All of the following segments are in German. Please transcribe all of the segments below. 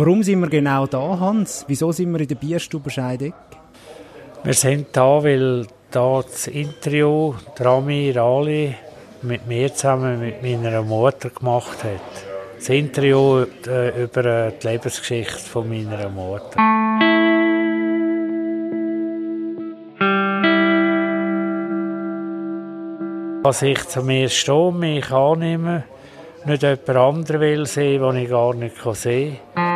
Warum sind wir genau da, Hans? Wieso sind wir in der Bierstube Scheideck? Wir sind da, weil da das Interview Rami Rali mit mir zusammen mit meiner Mutter gemacht hat. Das Interview äh, über äh, die Lebensgeschichte von meiner Mutter. Was ich zu mir stehe, mich annehme, nicht jemand anderen will sehen, den ich gar nicht sehen kann.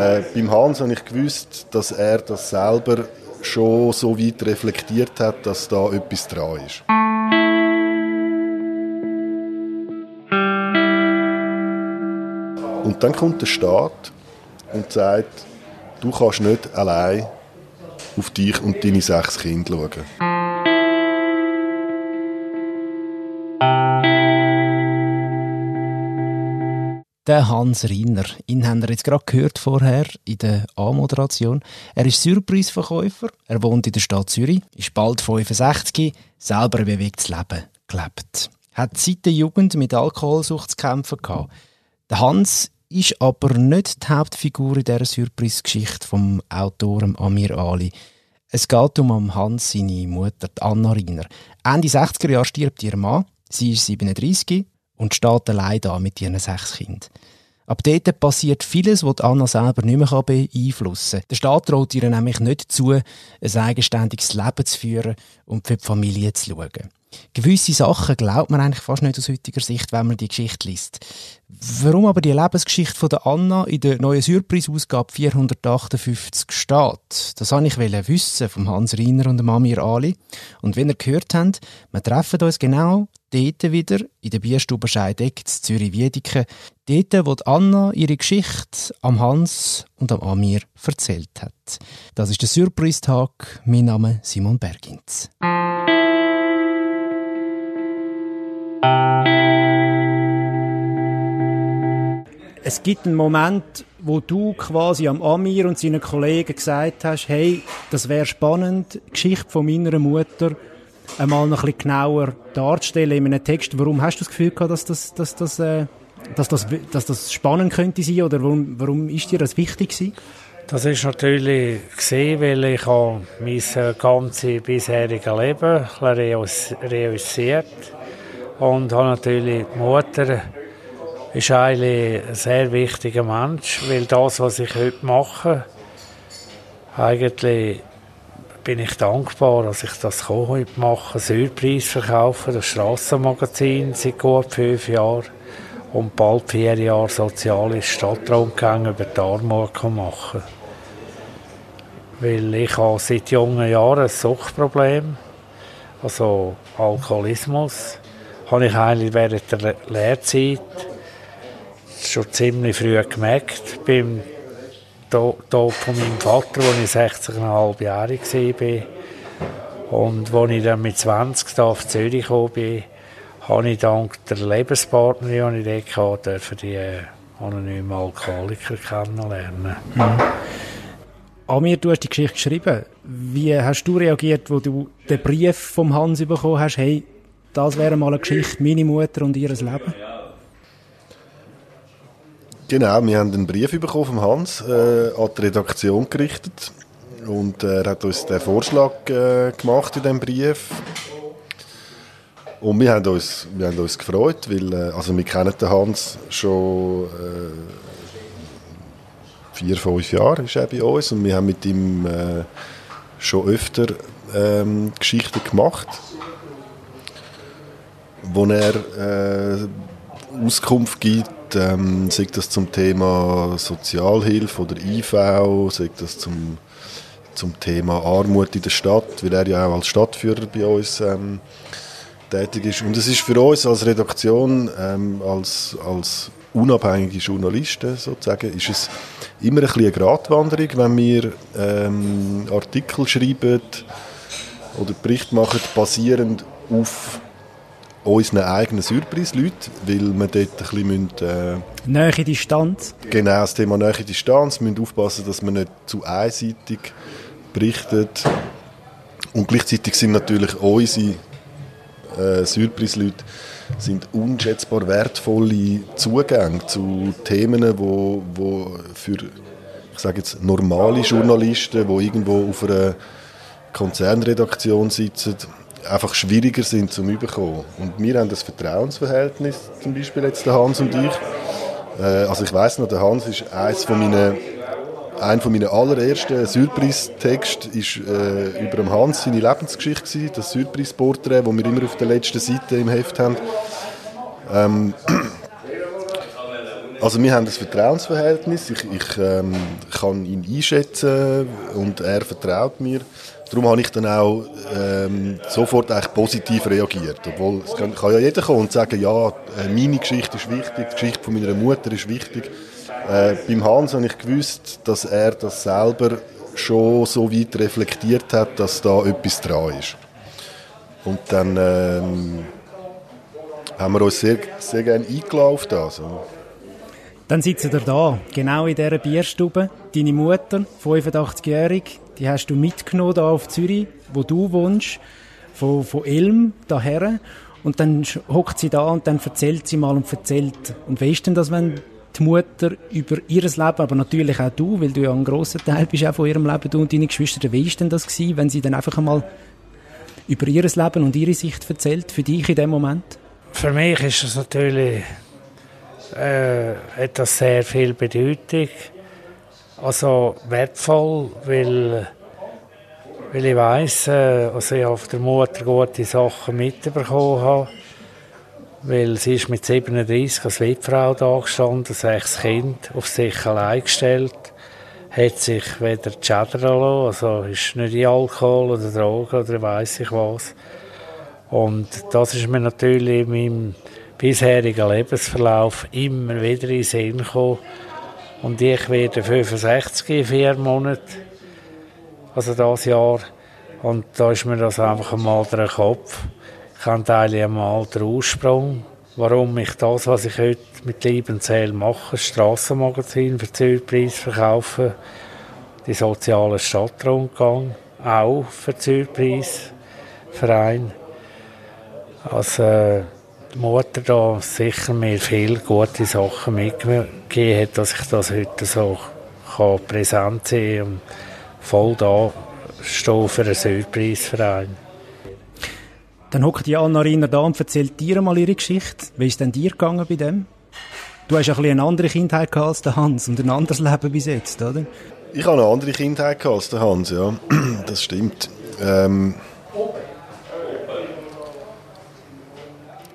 Äh, beim Hans habe ich gewusst, dass er das selber schon so weit reflektiert hat, dass da etwas dran ist. Und dann kommt der Staat und sagt, du kannst nicht allein auf dich und deine sechs Kinder schauen. Der Hans Riner. Ihn haben wir jetzt gerade gehört vorher in der A-Moderation. Er ist Surprise-Verkäufer, er wohnt in der Stadt Zürich, ist bald 65, selber ein bewegtes Leben gelebt. Hat seit der Jugend mit Alkoholsucht zu kämpfen gehabt. Der Hans ist aber nicht die Hauptfigur in dieser Surprise-Geschichte vom Autor Amir Ali. Es geht um Hans, seine Mutter, Anna Riner. Ende 60er Jahre stirbt ihr Mann, sie ist 37 und steht allein da mit ihren sechs Kindern. Ab dort passiert vieles, was Anna selber nicht mehr beeinflussen kann. Der Staat traut ihr nämlich nicht zu, ein eigenständiges Leben zu führen und für die Familie zu schauen. Gewisse Sachen glaubt man eigentlich fast nicht aus heutiger Sicht, wenn man die Geschichte liest. Warum aber die Lebensgeschichte von der Anna in der neuen Surprise-Ausgabe 458 steht, das wollte ich wissen vom Hans Riener und dem Amir Ali. Und wenn ihr gehört habt, wir treffen uns genau dort wieder in der Bierstube Scheideck in Zürich-Wiedeke, dort, wo Anna ihre Geschichte am Hans und am Amir erzählt hat. Das ist der Surprise-Tag. Mein Name ist Simon Bergins. Es gibt einen Moment, wo du quasi am Amir und seinen Kollegen gesagt hast, hey, das wäre spannend, die Geschichte von meiner Mutter einmal noch ein bisschen genauer darzustellen in einem Text. Warum hast du das Gefühl gehabt, dass das, dass das, äh, dass das, dass das spannend könnte sein oder warum, warum ist dir das wichtig gewesen? Das ist natürlich gesehen, weil ich mein ganzes bisheriges Leben realisiert und habe natürlich die Mutter ist eigentlich ein sehr wichtiger Mensch, weil das, was ich heute mache, eigentlich bin ich dankbar, dass ich das heute mache. Surpreis verkaufen, das Strassenmagazin seit gut fünf Jahren und bald vier Jahre soziale Stadtraumgänge über die Armut machen. Weil ich habe seit jungen Jahren ein Suchtproblem, also Alkoholismus, habe ich eigentlich während der Lehrzeit schon ziemlich früh gemerkt. Beim Tod von meinem Vater, als ich 16,5 Jahre war. Und als ich dann mit 20 auf Zürich gekommen bin, habe ich dank der Lebenspartnerin, die ich dort hatte, die äh, anonymen Alkoholiker kennenlernen. Mhm. Amir, du hast die Geschichte geschrieben. Wie hast du reagiert, als du den Brief vom Hans bekommen hast, hey, das wäre mal eine Geschichte, meine Mutter und ihr Leben? Genau, wir haben einen Brief bekommen vom Hans äh, an die Redaktion gerichtet und äh, er hat uns den Vorschlag äh, gemacht in diesem Brief. Und wir haben uns, wir haben uns gefreut, weil äh, also wir kennen den Hans schon äh, vier, fünf Jahre ist er bei uns und wir haben mit ihm äh, schon öfter ähm, Geschichten gemacht, wo er Auskunft gibt ähm, sei das zum Thema Sozialhilfe oder IV, sei das zum, zum Thema Armut in der Stadt, weil er ja auch als Stadtführer bei uns ähm, tätig ist. Und es ist für uns als Redaktion, ähm, als, als unabhängige Journalisten sozusagen, ist es immer ein bisschen eine Gratwanderung, wenn wir ähm, Artikel schreiben oder Bericht machen, basierend auf unseren eigenen Surprise-Leuten, weil wir dort ein bisschen müssen, äh, Nähe Distanz. Genau, das Thema Nähe Distanz. Wir müssen aufpassen, dass man nicht zu einseitig berichtet. Und gleichzeitig sind natürlich unsere äh, Surprise-Leute sind unschätzbar wertvolle Zugänge zu Themen, wo, wo für ich sage jetzt normale Journalisten, die irgendwo auf einer Konzernredaktion sitzen, einfach schwieriger sind zum überkommen. Und wir haben das Vertrauensverhältnis, zum Beispiel jetzt der Hans und ich. Äh, also ich weiß noch, der Hans ist eins von meinen ein von meinen allerersten Surprise-Texte ist äh, über dem Hans seine Lebensgeschichte gewesen, das Surprise-Porträt, das wir immer auf der letzten Seite im Heft haben. Ähm, also wir haben ein Vertrauensverhältnis, ich, ich ähm, kann ihn einschätzen und er vertraut mir. Darum habe ich dann auch ähm, sofort positiv reagiert. Obwohl, es kann, kann ja jeder kommen und sagen, ja, äh, meine Geschichte ist wichtig, die Geschichte von meiner Mutter ist wichtig. Äh, beim Hans habe ich gewusst, dass er das selber schon so weit reflektiert hat, dass da etwas dran ist. Und dann ähm, haben wir uns sehr, sehr gerne eingeladen auf das. Dann sitzt ihr da, genau in dieser Bierstube. Deine Mutter, 85-jährig, die hast du mitgenommen da auf Zürich, wo du wohnst, von, von Elm daher. Und dann hockt sie da und dann erzählt sie mal und erzählt. Und wie ist denn das, wenn die Mutter über ihr Leben, aber natürlich auch du, weil du ja ein grosser Teil bist auch von ihrem Leben, du und deine Geschwister, wie ist denn das gewesen, wenn sie dann einfach einmal über ihr Leben und ihre Sicht erzählt, für dich in dem Moment? Für mich ist es natürlich äh, etwas sehr viel Bedeutung, also wertvoll, weil, weil ich weiss, äh, dass ich auf der Mutter gute Sachen mitbekommen habe. Weil sie ist mit 37 als Witfrau da gestanden, sechs Kind auf sich allein gestellt, hat sich weder lassen, also ist nicht in Alkohol oder Drogen oder weiss ich was. Und das ist mir natürlich in meinem bisherigen Lebensverlauf immer wieder in Sinn gekommen. Und ich werde 65 in vier Monaten, also das Jahr. Und da ist mir das einfach einmal der Kopf kennt eigentlich einmal den Ursprung, warum ich das, was ich heute mit Liebenzähl mache, das Strassenmagazin für Zürich verkaufe, die soziale Stadtrundgang, auch für Zürich Verein. Also, äh, die Mutter da sicher mir viele gute Sachen mitgegeben hat, dass ich das heute so kann präsent sein und voll da stehe für einen Südpreisverein. Dann hockt die Anna Riner da und erzählt dir mal ihre Geschichte. Wie ist denn dir gegangen bei dem? Du hast ein bisschen eine andere Kindheit gehabt als der Hans und ein anderes Leben bis jetzt, oder? Ich habe eine andere Kindheit gehabt als der Hans, ja. Das stimmt. Ähm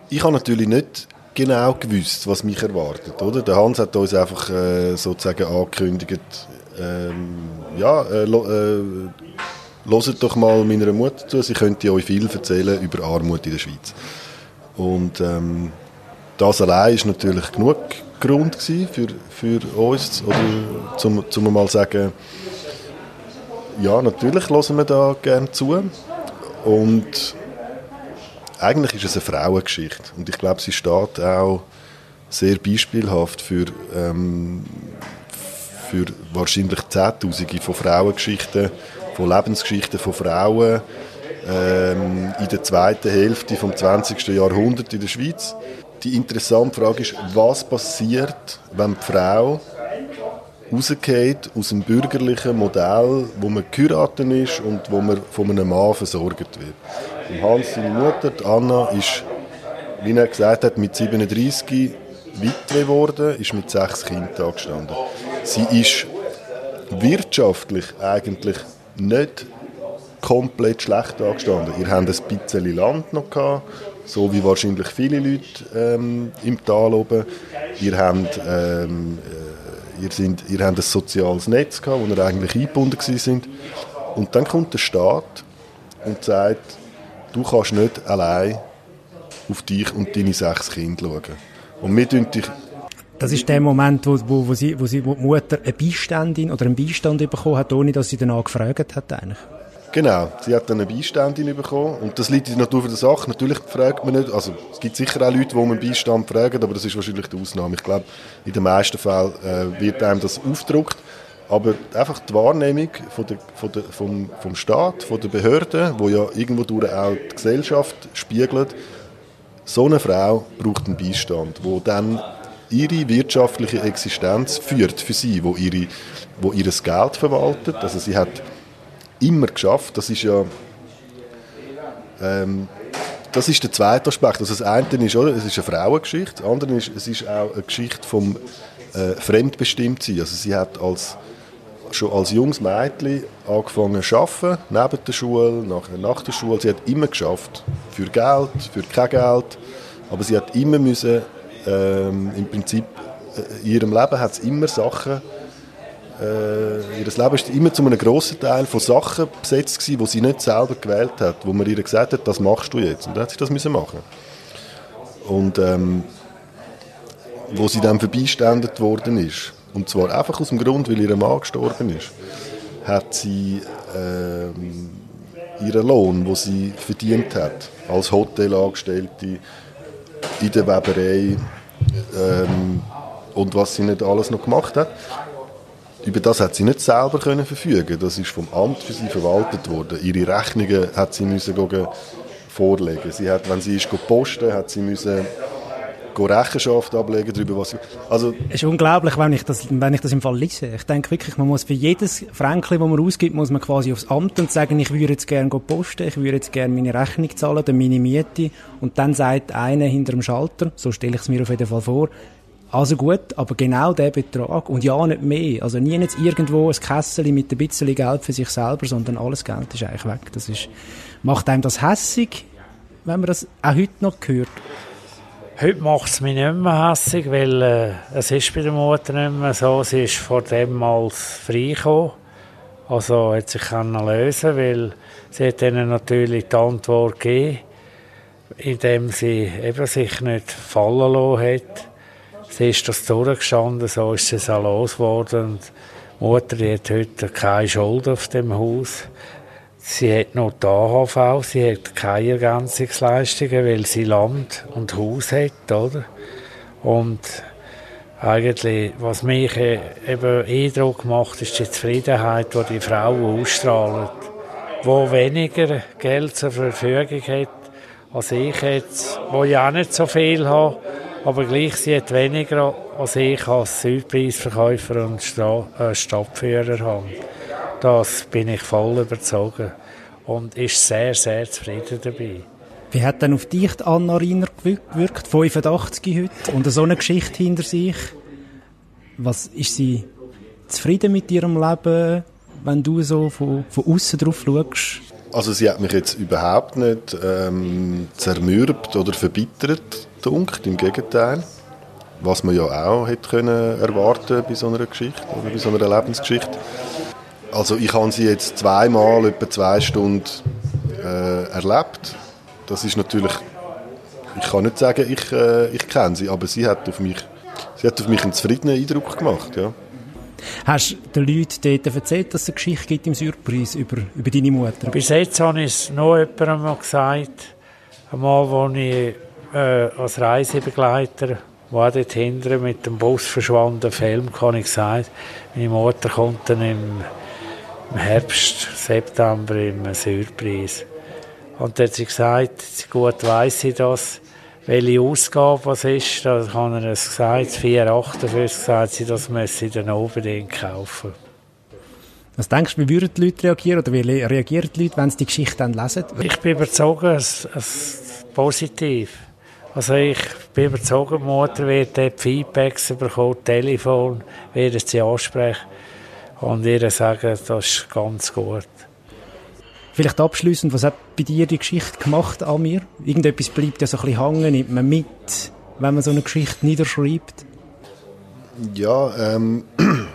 ich habe natürlich nicht genau gewusst, was mich erwartet, oder? Der Hans hat uns einfach äh, sozusagen angekündigt, ähm, ja, äh, äh, doch mal meiner Mutter zu, sie könnte euch viel erzählen über Armut in der Schweiz. Und ähm, das allein ist natürlich genug Grund für, für uns, oder zum, zum mal sagen, ja, natürlich hören wir da gerne zu. Und eigentlich ist es eine Frauengeschichte. Und ich glaube, sie steht auch sehr beispielhaft für, ähm, für wahrscheinlich Zehntausende von Frauengeschichten, von Lebensgeschichten von Frauen ähm, in der zweiten Hälfte des 20. Jahrhunderts in der Schweiz. Die interessante Frage ist, was passiert, wenn die Frau rausgeht aus dem bürgerlichen Modell, wo man geheiratet ist und wo man von einem Mann versorgt wird. Und Hans, seine Mutter, Anna, ist, wie er gesagt hat, mit 37 Witwe geworden, ist mit sechs Kindern angestanden. Sie ist wirtschaftlich eigentlich nicht komplett schlecht angestanden. Ihr habt ein bisschen Land noch gehabt, so wie wahrscheinlich viele Leute ähm, im Tal oben. Ihr habt, ähm, äh, ihr, sind, ihr habt ein soziales Netz gehabt, wo ihr eigentlich eingebunden sind. Und dann kommt der Staat und sagt, du kannst nicht allein auf dich und deine sechs Kinder schauen. Und wir dich das ist der Moment, wo, wo, wo, sie, wo, sie, wo die Mutter eine Beiständin oder einen Beistand bekommen hat, ohne dass sie danach gefragt hat eigentlich. Genau, sie hat dann eine Beiständin bekommen und das liegt in der Natur der Sache. Natürlich fragt man nicht, also es gibt sicher auch Leute, die um einen Beistand fragen, aber das ist wahrscheinlich die Ausnahme. Ich glaube, in den meisten Fällen äh, wird einem das aufgedruckt. Aber einfach die Wahrnehmung von der, von der, vom, vom Staat, von der Behörden, wo ja irgendwo durch auch die Gesellschaft spiegelt, so eine Frau braucht einen Beistand, wo dann ihre wirtschaftliche Existenz führt für sie, wo, ihre, wo ihres Geld verwaltet. Also sie hat immer geschafft. Das ist ja ähm, das ist der zweite Aspekt. Also das eine ist, oder, es ist eine Frauengeschichte, das andere ist, es ist auch eine Geschichte vom äh, Fremdbestimmtsein. Also sie hat als, schon als junges Mädchen angefangen zu arbeiten, neben der Schule, nachher nach der Schule. Sie hat immer geschafft, für Geld, für kein Geld, aber sie hat immer müssen, ähm, im Prinzip, äh, in ihrem Leben hat es immer Sachen äh, ihr Leben war immer zu einem grossen Teil von Sachen besetzt gewesen, die sie nicht selber gewählt hat, wo man ihr gesagt hat, das machst du jetzt. Und dann hat sie das müssen machen. Und ähm, wo sie dann verbeiständert worden ist, und zwar einfach aus dem Grund, weil ihr Mann gestorben ist, hat sie ähm, ihren Lohn, den sie verdient hat, als Hotelangestellte in der Weberei ähm, und was sie nicht alles noch gemacht hat, über das hat sie nicht selber können verfügen. Das ist vom Amt für sie verwaltet worden. Ihre Rechnungen hat sie müssen vorlegen. Sie hat, wenn sie ist posten, hat sie müssen Rechenschaft ablegen darüber, was sie... Also es ist unglaublich, wenn ich, das, wenn ich das im Fall lese. Ich denke wirklich, man muss für jedes Fränkchen, das man ausgibt, muss man quasi aufs Amt und sagen, ich würde jetzt gerne posten, ich würde jetzt gerne meine Rechnung zahlen, meine Miete. Und dann sagt einer hinter dem Schalter, so stelle ich es mir auf jeden Fall vor, also gut, aber genau der Betrag und ja nicht mehr. Also nie jetzt irgendwo ein Kessel mit ein bisschen Geld für sich selber, sondern alles Geld ist eigentlich weg. Das ist, macht einem das hässig, wenn man das auch heute noch hört? Heute macht es mich nicht mehr hässig, weil äh, es ist bei der Mutter nicht mehr so. Sie ist vor dem als frei gekommen. Also hat sich können lösen, weil sie hat ihnen natürlich die Antwort gegeben, indem sie eben sich nicht fallen lassen hat Sie ist das durchgestanden, so ist es auch losgeworden. Die Mutter hat heute keine Schuld auf dem Haus. Sie hat noch die AHV, sie hat keine Ergänzungsleistungen, weil sie Land und Haus hat, oder? Und eigentlich, was mich e-, eben Eindruck macht, ist die Zufriedenheit, die die Frau ausstrahlt, wo weniger Geld zur Verfügung hat als ich jetzt, wo ich auch nicht so viel habe aber gleich sie hat weniger als ich als Südpreisverkäufer und Stra äh, Stadtführer habe. Das bin ich voll überzogen und ist sehr, sehr zufrieden dabei. Wie hat denn auf dich Anna Riner gewirkt, 85 heute und so eine Geschichte hinter sich? Was ist sie zufrieden mit ihrem Leben, wenn du so von, von außen drauf schaust? Also sie hat mich jetzt überhaupt nicht ähm, zermürbt oder verbittert dunkt, im Gegenteil. Was man ja auch hätte können erwarten bei so einer Geschichte oder bei so einer Lebensgeschichte. Also ich habe sie jetzt zweimal etwa zwei Stunden äh, erlebt. Das ist natürlich, ich kann nicht sagen, ich, äh, ich kenne sie, aber sie hat auf mich, sie hat auf mich einen zufriedenen Eindruck gemacht, ja. Hast du den Leuten dort erzählt, dass es eine Geschichte gibt im Surprise über, über deine Mutter? Bis jetzt habe ich es noch jemandem gesagt, einmal, als ich äh, als Reisebegleiter, der dort hinten mit dem Bus verschwanden, Film, kann ich sagen, meine Mutter kommt dann im, im Herbst, September im Surprise. Und dann hat sie gesagt, gut weiss sie das, welche Ausgabe was ist, da hat er es gesagt, 4,48 gesagt sie, das müsse ich dann unbedingt kaufen. Was denkst du, wie würden die Leute reagieren oder wie reagieren die Leute, wenn sie die Geschichte dann lesen? Ich bin überzeugt, es, es positiv. Also ich bin überzeugt, die Mutter wird dort Feedbacks bekommen, Telefon, wird sie ansprechen und ihr sagen, das ist ganz gut. Vielleicht abschließend, was hat bei dir die Geschichte gemacht an mir? Irgendetwas bleibt ja so ein bisschen hängen, nimmt man mit, wenn man so eine Geschichte niederschreibt? Ja, ähm,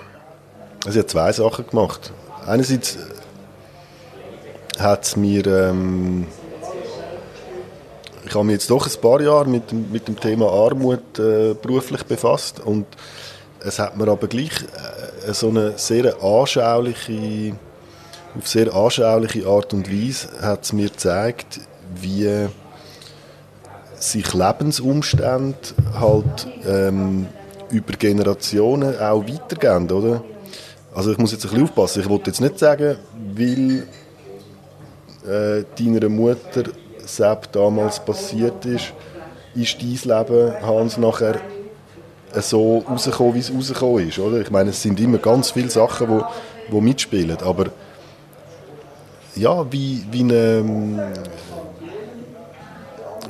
also hat zwei Sachen gemacht. Einerseits hat es mir ähm, ich habe mich jetzt doch ein paar Jahre mit dem, mit dem Thema Armut äh, beruflich befasst und es hat mir aber gleich äh, so eine sehr anschauliche, auf sehr anschauliche Art und Weise hat es mir gezeigt, wie sich Lebensumstände halt ähm, über Generationen auch weitergehen, oder? Also ich muss jetzt ein bisschen aufpassen. Ich wollte jetzt nicht sagen, weil äh, deiner Mutter Sepp damals passiert ist, ist dein Leben, Hans, nachher so rausgekommen, wie es rausgekommen ist. Oder? Ich meine, es sind immer ganz viele Sachen, die wo, wo mitspielen, aber ja, wie, wie, eine,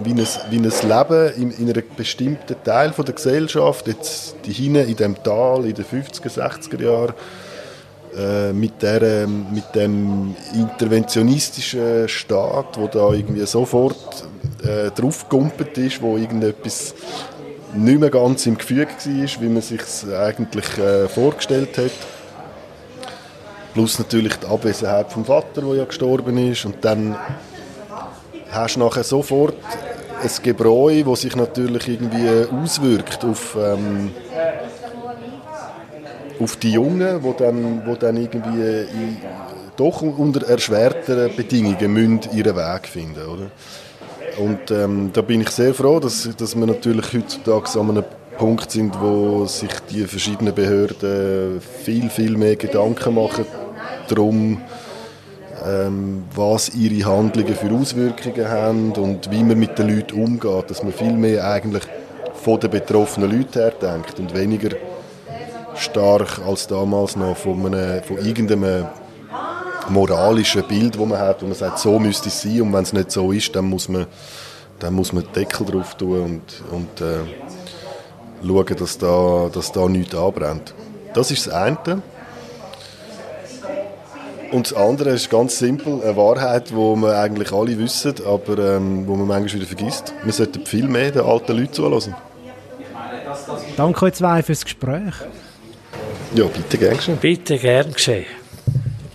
wie, ein, wie ein Leben in, in einem bestimmten Teil von der Gesellschaft, jetzt die hinten in dem Tal in den 50er, 60er Jahren, äh, mit, der, mit dem interventionistischen Staat, wo da irgendwie sofort äh, draufgegumpelt ist, wo irgendetwas nicht mehr ganz im Gefüge war, wie man sich eigentlich äh, vorgestellt hat. Plus natürlich die Abwesenheit vom Vater, der ja gestorben ist. Und dann hast du nachher sofort ein Gebräu, das sich natürlich irgendwie auswirkt auf, ähm, auf die Jungen, die dann, wo dann irgendwie in, doch unter erschwerteren Bedingungen müssen ihren Weg finden oder? Und ähm, da bin ich sehr froh, dass, dass wir natürlich heutzutage an einem Punkt sind, wo sich die verschiedenen Behörden viel, viel mehr Gedanken machen darum, ähm, was ihre Handlungen für Auswirkungen haben und wie man mit den Leuten umgeht, dass man viel mehr eigentlich von den betroffenen Leuten her denkt und weniger stark als damals noch von, einem, von irgendeinem moralischen Bild, das man hat, wo man sagt, so müsste es sein und wenn es nicht so ist, dann muss man, dann muss man den Deckel drauf tun und, und äh, schauen, dass da, dass da nichts anbrennt. Das ist das eine. Und das andere ist ganz simpel, eine Wahrheit, die wir eigentlich alle wissen, aber ähm, wo man manchmal wieder vergisst. Wir sollten viel mehr den alten Leuten zuhören. Danke euch zwei fürs Gespräch. Ja, bitte gern geschehen. Bitte gern geschehen.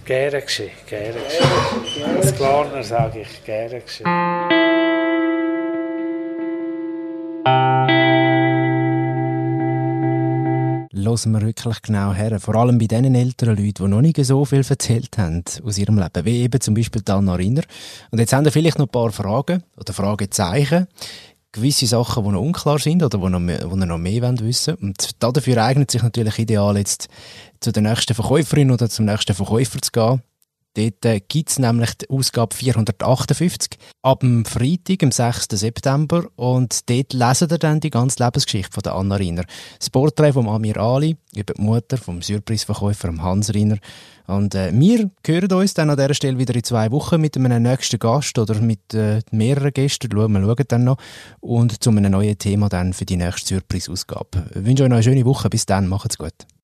Gerne geschehen, gerne geschehen. Als Glarner sage ich gerne geschehen. hören wir wirklich genau her. Vor allem bei den älteren Leuten, die noch nicht so viel erzählt haben aus ihrem Leben, wie eben zum Beispiel Anna Rinner. Und jetzt haben wir vielleicht noch ein paar Fragen oder Fragezeichen. Gewisse Sachen, die noch unklar sind oder die, noch mehr, die noch mehr wissen wollen. Und dafür eignet sich natürlich ideal, jetzt zu der nächsten Verkäuferin oder zum nächsten Verkäufer zu gehen Dort äh, gibt es nämlich die Ausgabe 458 ab dem Freitag, am 6. September. Und dort lesen wir dann die ganze Lebensgeschichte von der Anna Riner. Das Porträt von Amir Ali über die Mutter vom Surprise-Verkäufer Hans Riner. Und äh, wir hören uns dann an dieser Stelle wieder in zwei Wochen mit einem nächsten Gast oder mit äh, mehreren Gästen. Schauen, wir schauen dann noch. Und zu einem neuen Thema dann für die nächste Surprise-Ausgabe. Ich wünsche euch noch eine schöne Woche. Bis dann. Macht's gut.